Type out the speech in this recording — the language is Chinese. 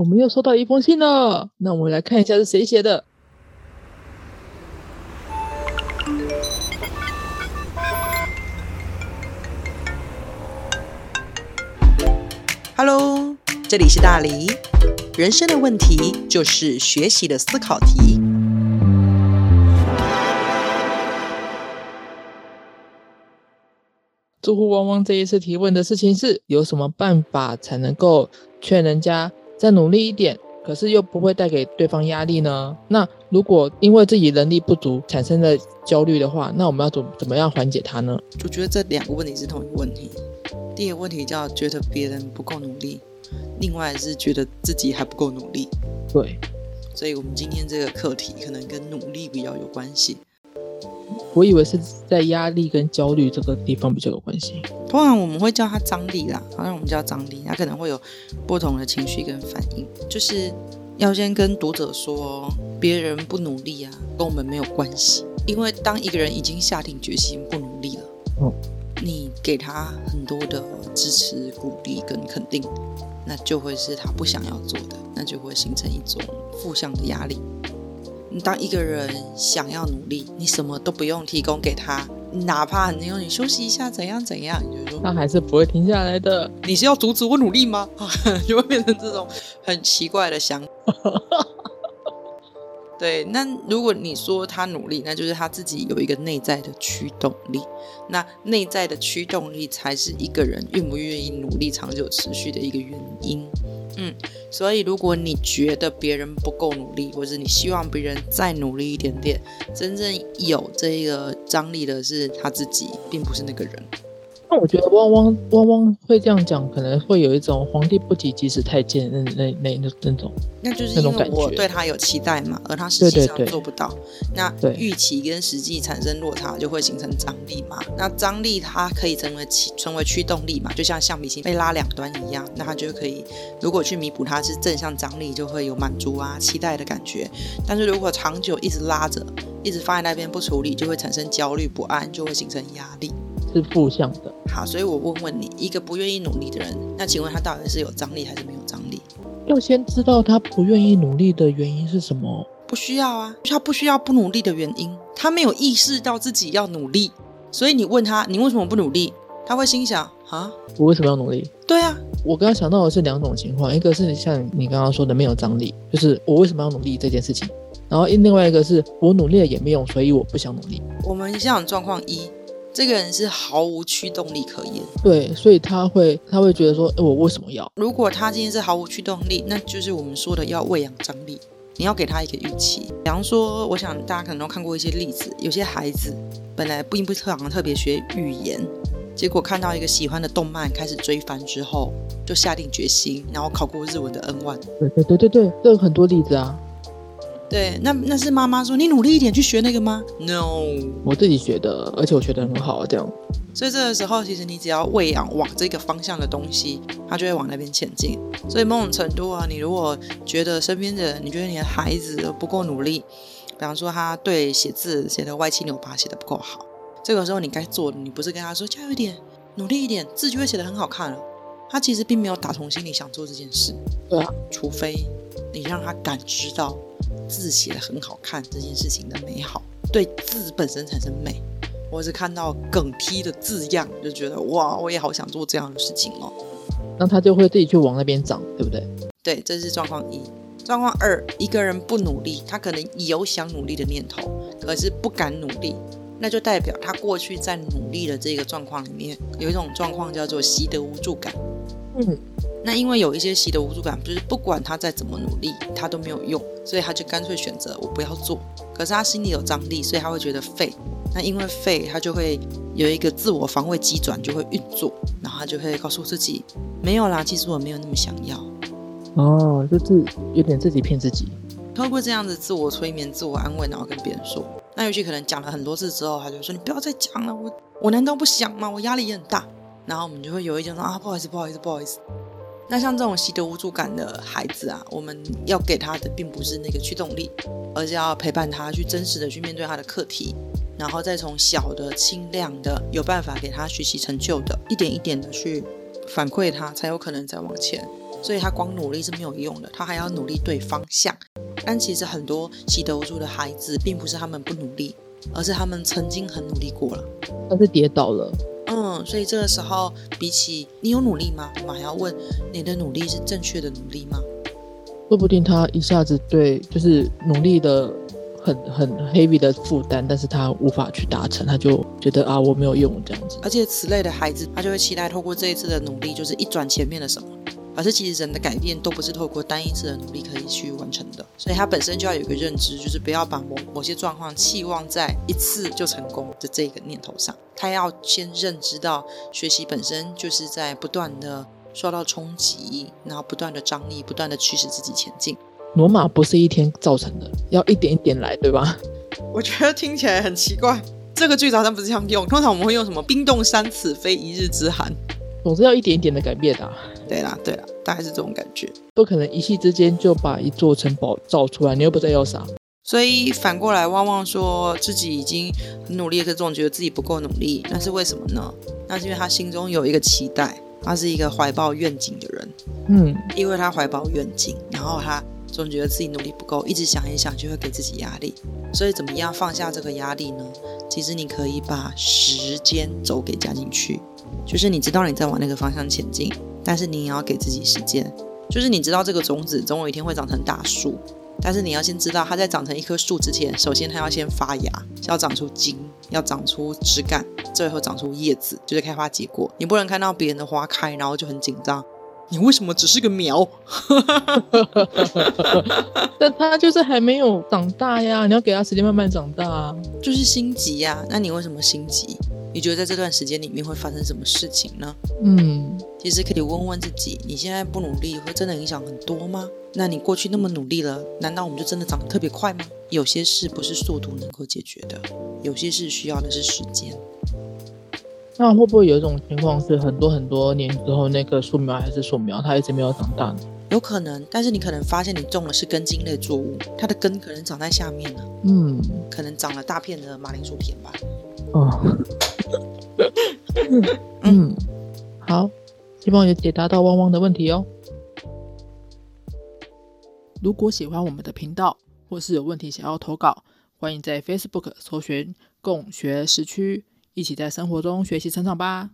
我们又收到一封信了，那我们来看一下是谁写的。Hello，这里是大黎。人生的问题就是学习的思考题。住户汪汪这一次提问的事情是：有什么办法才能够劝人家再努力一点，可是又不会带给对方压力呢？那如果因为自己能力不足产生的焦虑的话，那我们要怎怎么样缓解它呢？我觉得这两个问题是同一个问题。第一个问题叫觉得别人不够努力，另外是觉得自己还不够努力。对，所以我们今天这个课题可能跟努力比较有关系。我以为是在压力跟焦虑这个地方比较有关系。通常我们会叫他张力啦，好像我们叫张力，他可能会有不同的情绪跟反应。就是要先跟读者说，别人不努力啊，跟我们没有关系。因为当一个人已经下定决心不努力了，嗯。你给他很多的支持、鼓励跟肯定，那就会是他不想要做的，那就会形成一种负向的压力。你当一个人想要努力，你什么都不用提供给他，哪怕你用你休息一下，怎样怎样，你就说他还是不会停下来的。你是要阻止我努力吗？就会变成这种很奇怪的想法。对，那如果你说他努力，那就是他自己有一个内在的驱动力，那内在的驱动力才是一个人愿不愿意努力长久持续的一个原因。嗯，所以如果你觉得别人不够努力，或者你希望别人再努力一点点，真正有这个张力的是他自己，并不是那个人。那我觉得汪汪汪汪会这样讲，可能会有一种皇帝不急急死太监那那那那那种，那就是因为我对他有期待嘛，而他实际上做不到，那预期跟实际产生落差，就会形成张力嘛。那张力它可以成为驱成为驱动力嘛，就像橡皮筋被拉两端一样，那它就可以如果去弥补它是正向张力，就会有满足啊期待的感觉。但是如果长久一直拉着，一直放在那边不处理，就会产生焦虑不安，就会形成压力。是负向的。好，所以我问问你，一个不愿意努力的人，那请问他到底是有张力还是没有张力？要先知道他不愿意努力的原因是什么？不需要啊，他不需要不努力的原因，他没有意识到自己要努力，所以你问他，你为什么不努力？他会心想啊，我为什么要努力？对啊，我刚刚想到的是两种情况，一个是像你刚刚说的没有张力，就是我为什么要努力这件事情，然后另外一个是我努力了也没用，所以我不想努力。我们像状况一。这个人是毫无驱动力可言，对，所以他会他会觉得说，我为什么要？如果他今天是毫无驱动力，那就是我们说的要喂养张力。你要给他一个预期，比方说，我想大家可能都看过一些例子，有些孩子本来并不特特别学语言，结果看到一个喜欢的动漫开始追番之后，就下定决心，然后考过日文的 N one。对对对对对，这有很多例子啊。对，那那是妈妈说你努力一点去学那个吗？No，我自己学的，而且我学的很好，这样。所以这个时候，其实你只要喂养往这个方向的东西，它就会往那边前进。所以某种程度啊，你如果觉得身边的人，你觉得你的孩子不够努力，比方说他对写字写的歪七扭八，写的不够好，这个时候你该做的，你不是跟他说加油一点，努力一点，字就会写的很好看了。他其实并没有打从心里想做这件事。对啊，除非你让他感知到。字写的很好看这件事情的美好，对字本身产生美，我是看到梗梯的字样，就觉得哇，我也好想做这样的事情哦。那他就会自己去往那边长，对不对？对，这是状况一。状况二，一个人不努力，他可能有想努力的念头，可是不敢努力，那就代表他过去在努力的这个状况里面，有一种状况叫做习得无助感。嗯。那因为有一些习的无助感，就是不管他再怎么努力，他都没有用，所以他就干脆选择我不要做。可是他心里有张力，所以他会觉得废。那因为废，他就会有一个自我防卫机转就会运作，然后他就会告诉自己没有啦，其实我没有那么想要。哦，就自有点自己骗自己，透过这样子自我催眠、自我安慰，然后跟别人说。那尤其可能讲了很多次之后，他就说你不要再讲了，我我难道不想吗？我压力也很大。然后我们就会有一种说啊，不好意思，不好意思，不好意思。那像这种习得无助感的孩子啊，我们要给他的并不是那个驱动力，而是要陪伴他去真实的去面对他的课题，然后再从小的、轻量的、有办法给他学习成就的，一点一点的去反馈他，才有可能再往前。所以他光努力是没有用的，他还要努力对方向。但其实很多习得无助的孩子，并不是他们不努力，而是他们曾经很努力过了，但是跌倒了。嗯，所以这个时候，比起你有努力吗？我们还要问你的努力是正确的努力吗？说不定他一下子对就是努力的很很 heavy 的负担，但是他无法去达成，他就觉得啊我没有用这样子。而且此类的孩子，他就会期待透过这一次的努力，就是一转前面的什么。而是其实人的改变都不是透过单一次的努力可以去完成的，所以他本身就要有一个认知，就是不要把某某些状况期望在一次就成功的这个念头上。他要先认知到，学习本身就是在不断的受到冲击，然后不断的张力，不断的驱使自己前进。罗马不是一天造成的，要一点一点来，对吧？我觉得听起来很奇怪，这个句子好像不是这样用，通常我们会用什么“冰冻三尺，非一日之寒”。总是要一点一点的改变的。对啦，对啦，大概是这种感觉。不可能一夕之间就把一座城堡造出来，你又不在要啥。所以反过来，旺旺说自己已经很努力，可是总觉得自己不够努力，那是为什么呢？那是因为他心中有一个期待，他是一个怀抱愿景的人。嗯，因为他怀抱愿景，然后他总觉得自己努力不够，一直想一想就会给自己压力。所以怎么样放下这个压力呢？其实你可以把时间轴给加进去。就是你知道你在往那个方向前进，但是你也要给自己时间。就是你知道这个种子总有一天会长成大树，但是你要先知道它在长成一棵树之前，首先它要先发芽，要长出茎，要长出枝干，最后长出叶子，就是开花结果。你不能看到别人的花开，然后就很紧张。你为什么只是个苗？但他就是还没有长大呀，你要给他时间慢慢长大啊。就是心急呀，那你为什么心急？你觉得在这段时间里面会发生什么事情呢？嗯，其实可以问问自己，你现在不努力会真的影响很多吗？那你过去那么努力了，难道我们就真的长得特别快吗？有些事不是速度能够解决的，有些事需要的是时间。那会不会有一种情况是，很多很多年之后，那个树苗还是树苗，它一直没有长大呢？有可能，但是你可能发现你种的是根茎类作物，它的根可能长在下面呢。嗯，可能长了大片的马铃薯田吧。哦，嗯，好，希望有解答到汪汪的问题哦。如果喜欢我们的频道，或是有问题想要投稿，欢迎在 Facebook 搜寻“共学时区”。一起在生活中学习成长吧。